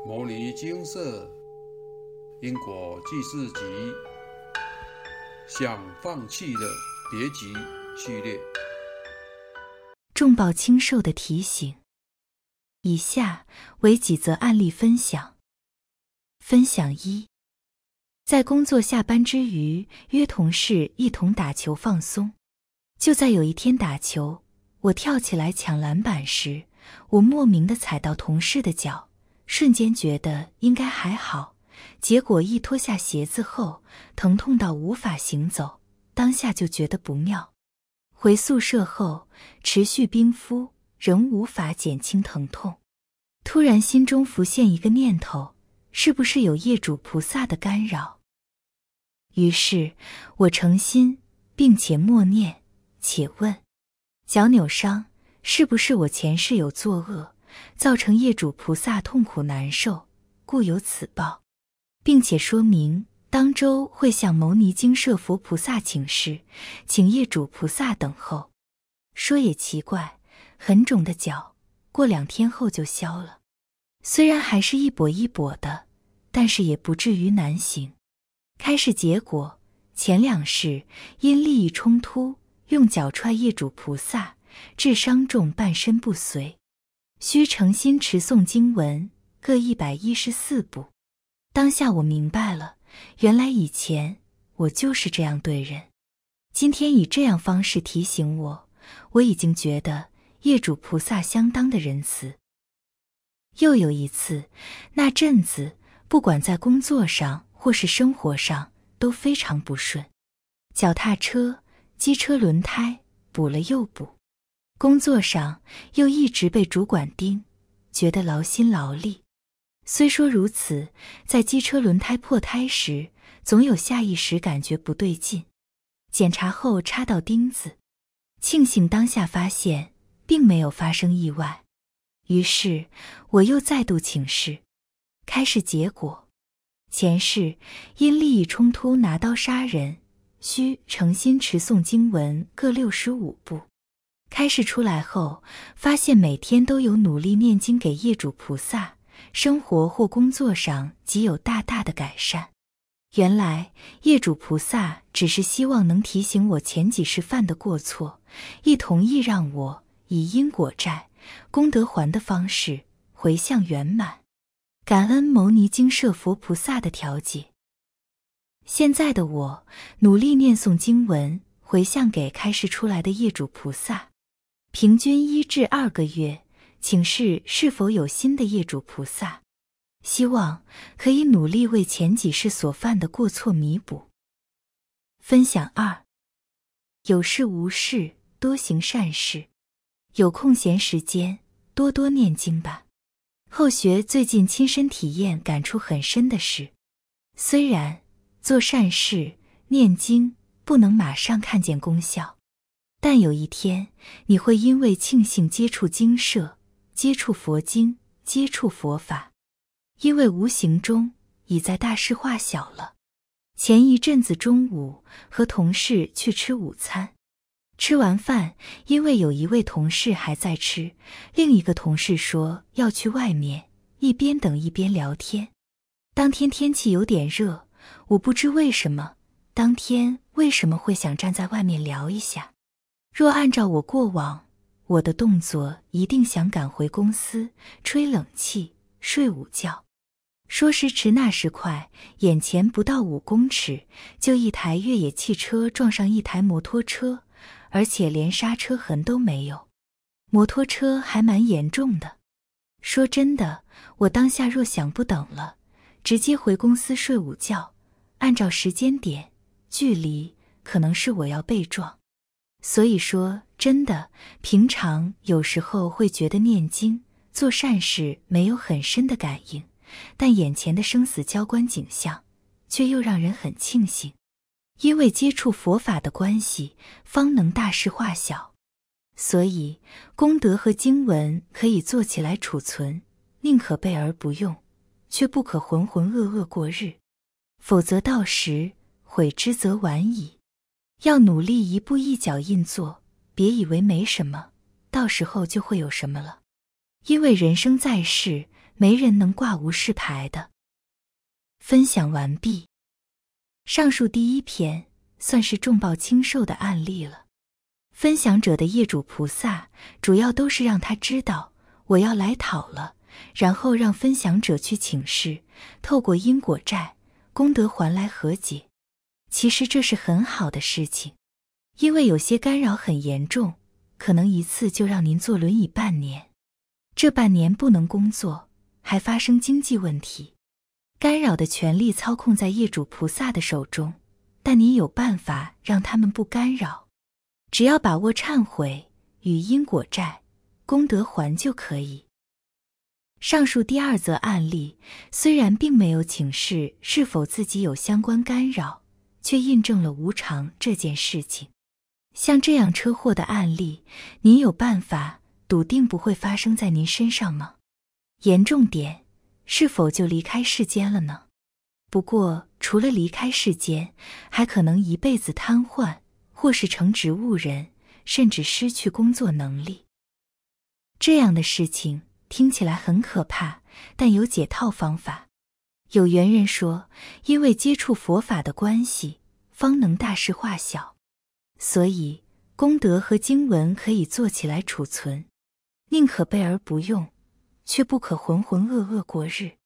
《摩尼金色因果记事集》想放弃的别急系列。重报轻受的提醒。以下为几则案例分享。分享一：在工作下班之余，约同事一同打球放松。就在有一天打球，我跳起来抢篮板时，我莫名的踩到同事的脚，瞬间觉得应该还好，结果一脱下鞋子后，疼痛到无法行走，当下就觉得不妙。回宿舍后，持续冰敷，仍无法减轻疼痛。突然心中浮现一个念头：是不是有业主菩萨的干扰？于是我诚心并且默念：且问，脚扭伤是不是我前世有作恶，造成业主菩萨痛苦难受，故有此报？并且说明当周会向牟尼精舍佛菩萨请示，请业主菩萨等候。说也奇怪，很肿的脚。过两天后就消了，虽然还是一跛一跛的，但是也不至于难行。开示结果，前两世因利益冲突，用脚踹业主菩萨，致伤重，半身不遂，需诚心持诵经文各一百一十四部。当下我明白了，原来以前我就是这样对人，今天以这样方式提醒我，我已经觉得。业主菩萨相当的仁慈。又有一次，那阵子不管在工作上或是生活上都非常不顺，脚踏车、机车轮胎补了又补，工作上又一直被主管盯，觉得劳心劳力。虽说如此，在机车轮胎破胎时，总有下意识感觉不对劲，检查后插到钉子，庆幸当下发现。并没有发生意外，于是我又再度请示，开始结果：前世因利益冲突拿刀杀人，需诚心持诵经文各六十五部。开示出来后，发现每天都有努力念经给业主菩萨，生活或工作上即有大大的改善。原来业主菩萨只是希望能提醒我前几世犯的过错，亦同意让我。以因果债功德还的方式回向圆满，感恩牟尼经舍佛菩萨的调解。现在的我努力念诵经文，回向给开示出来的业主菩萨，平均一至二个月请示是否有新的业主菩萨，希望可以努力为前几世所犯的过错弥补。分享二：有事无事多行善事。有空闲时间，多多念经吧。后学最近亲身体验，感触很深的是，虽然做善事、念经不能马上看见功效，但有一天你会因为庆幸接触经舍、接触佛经、接触佛法，因为无形中已在大事化小了。前一阵子中午和同事去吃午餐。吃完饭，因为有一位同事还在吃，另一个同事说要去外面，一边等一边聊天。当天天气有点热，我不知为什么，当天为什么会想站在外面聊一下？若按照我过往，我的动作一定想赶回公司吹冷气睡午觉。说时迟，那时快，眼前不到五公尺，就一台越野汽车撞上一台摩托车。而且连刹车痕都没有，摩托车还蛮严重的。说真的，我当下若想不等了，直接回公司睡午觉，按照时间点、距离，可能是我要被撞。所以说真的，平常有时候会觉得念经、做善事没有很深的感应，但眼前的生死交关景象，却又让人很庆幸。因为接触佛法的关系，方能大事化小，所以功德和经文可以做起来储存，宁可备而不用，却不可浑浑噩噩过日，否则到时悔之则晚矣。要努力一步一脚印做，别以为没什么，到时候就会有什么了。因为人生在世，没人能挂无事牌的。分享完毕。上述第一篇算是重报轻受的案例了。分享者的业主菩萨主要都是让他知道我要来讨了，然后让分享者去请示，透过因果债功德还来和解。其实这是很好的事情，因为有些干扰很严重，可能一次就让您坐轮椅半年，这半年不能工作，还发生经济问题。干扰的权利操控在业主菩萨的手中，但您有办法让他们不干扰。只要把握忏悔与因果债功德还就可以。上述第二则案例虽然并没有请示是否自己有相关干扰，却印证了无常这件事情。像这样车祸的案例，您有办法笃定不会发生在您身上吗？严重点，是否就离开世间了呢？不过，除了离开世间，还可能一辈子瘫痪。或是成植物人，甚至失去工作能力，这样的事情听起来很可怕，但有解套方法。有缘人说，因为接触佛法的关系，方能大事化小，所以功德和经文可以做起来储存，宁可备而不用，却不可浑浑噩噩过日，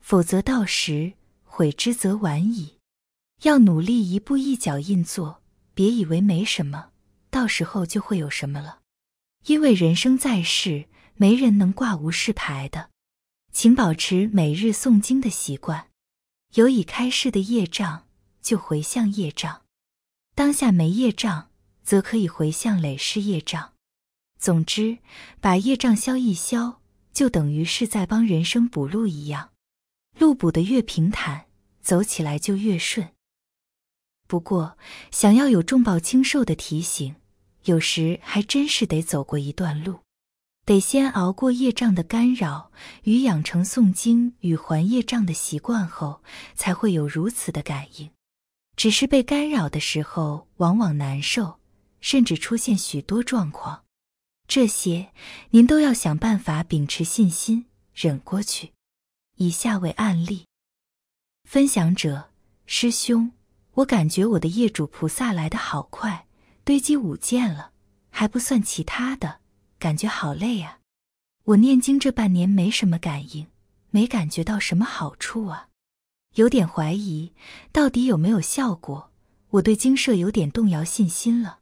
否则到时悔之则晚矣。要努力一步一脚印做。别以为没什么，到时候就会有什么了。因为人生在世，没人能挂无事牌的。请保持每日诵经的习惯。有已开示的业障，就回向业障；当下没业障，则可以回向累世业障。总之，把业障消一消，就等于是在帮人生补路一样。路补得越平坦，走起来就越顺。不过，想要有重报轻受的提醒，有时还真是得走过一段路，得先熬过业障的干扰与养成诵经与还业障的习惯后，才会有如此的感应。只是被干扰的时候，往往难受，甚至出现许多状况，这些您都要想办法秉持信心忍过去。以下为案例，分享者师兄。我感觉我的业主菩萨来的好快，堆积五件了，还不算其他的，感觉好累呀。我念经这半年没什么感应，没感觉到什么好处啊，有点怀疑到底有没有效果。我对经社有点动摇信心了。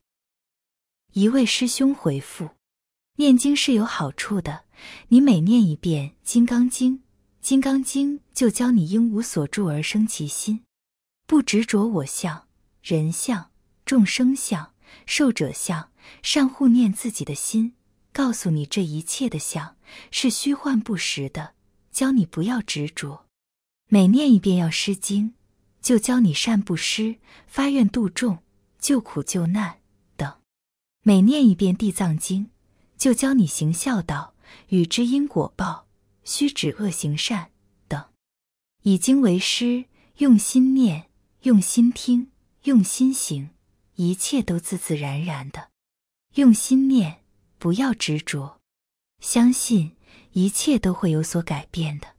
一位师兄回复：念经是有好处的，你每念一遍《金刚经》，《金刚经》就教你应无所住而生其心。不执着我相、人相、众生相、寿者相，善护念自己的心，告诉你这一切的相是虚幻不实的，教你不要执着。每念一遍要施经，就教你善布施、发愿度众、救苦救难等。每念一遍地藏经，就教你行孝道、与知因果报、须止恶行善等。以经为师，用心念。用心听，用心行，一切都自自然然的。用心念，不要执着，相信一切都会有所改变的。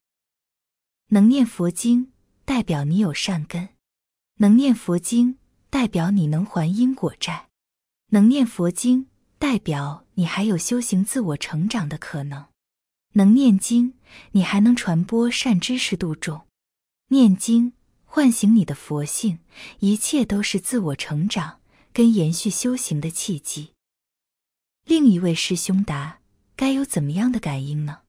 能念佛经，代表你有善根；能念佛经，代表你能还因果债；能念佛经，代表你还有修行自我成长的可能；能念经，你还能传播善知识度众。念经。唤醒你的佛性，一切都是自我成长跟延续修行的契机。另一位师兄答：该有怎么样的感应呢？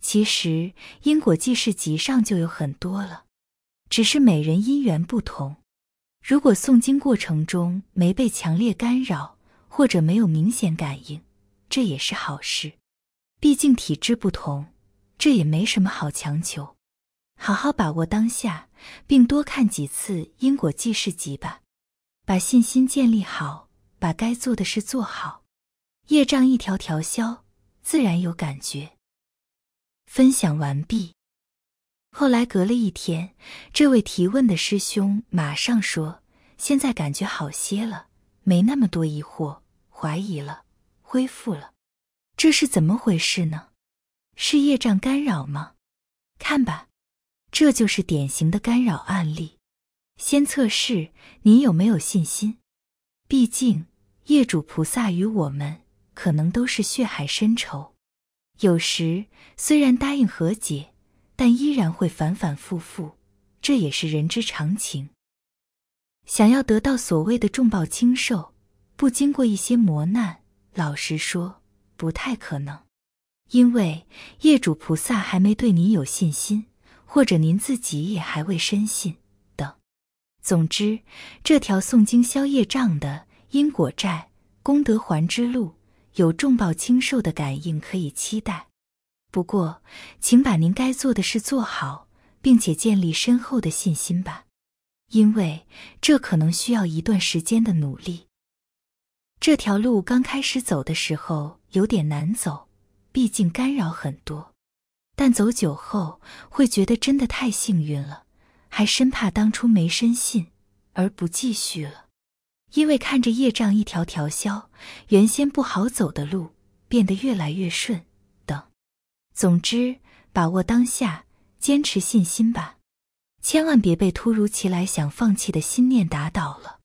其实因果记事集上就有很多了，只是每人因缘不同。如果诵经过程中没被强烈干扰，或者没有明显感应，这也是好事。毕竟体质不同，这也没什么好强求。好好把握当下，并多看几次因果记事集吧。把信心建立好，把该做的事做好，业障一条条消，自然有感觉。分享完毕。后来隔了一天，这位提问的师兄马上说：“现在感觉好些了，没那么多疑惑、怀疑了，恢复了。这是怎么回事呢？是业障干扰吗？”看吧，这就是典型的干扰案例。先测试你有没有信心，毕竟业主菩萨与我们可能都是血海深仇，有时虽然答应和解，但依然会反反复复，这也是人之常情。想要得到所谓的重报轻受，不经过一些磨难，老实说不太可能，因为业主菩萨还没对您有信心，或者您自己也还未深信等。总之，这条诵经消业障的因果债功德还之路，有重报轻受的感应可以期待。不过，请把您该做的事做好，并且建立深厚的信心吧，因为这可能需要一段时间的努力。这条路刚开始走的时候有点难走，毕竟干扰很多，但走久后会觉得真的太幸运了。还生怕当初没深信而不继续了，因为看着业障一条条消，原先不好走的路变得越来越顺。等，总之把握当下，坚持信心吧，千万别被突如其来想放弃的心念打倒了。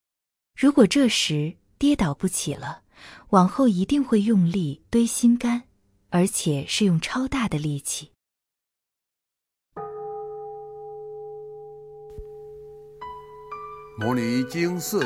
如果这时跌倒不起了，往后一定会用力堆心肝，而且是用超大的力气。摩尼经四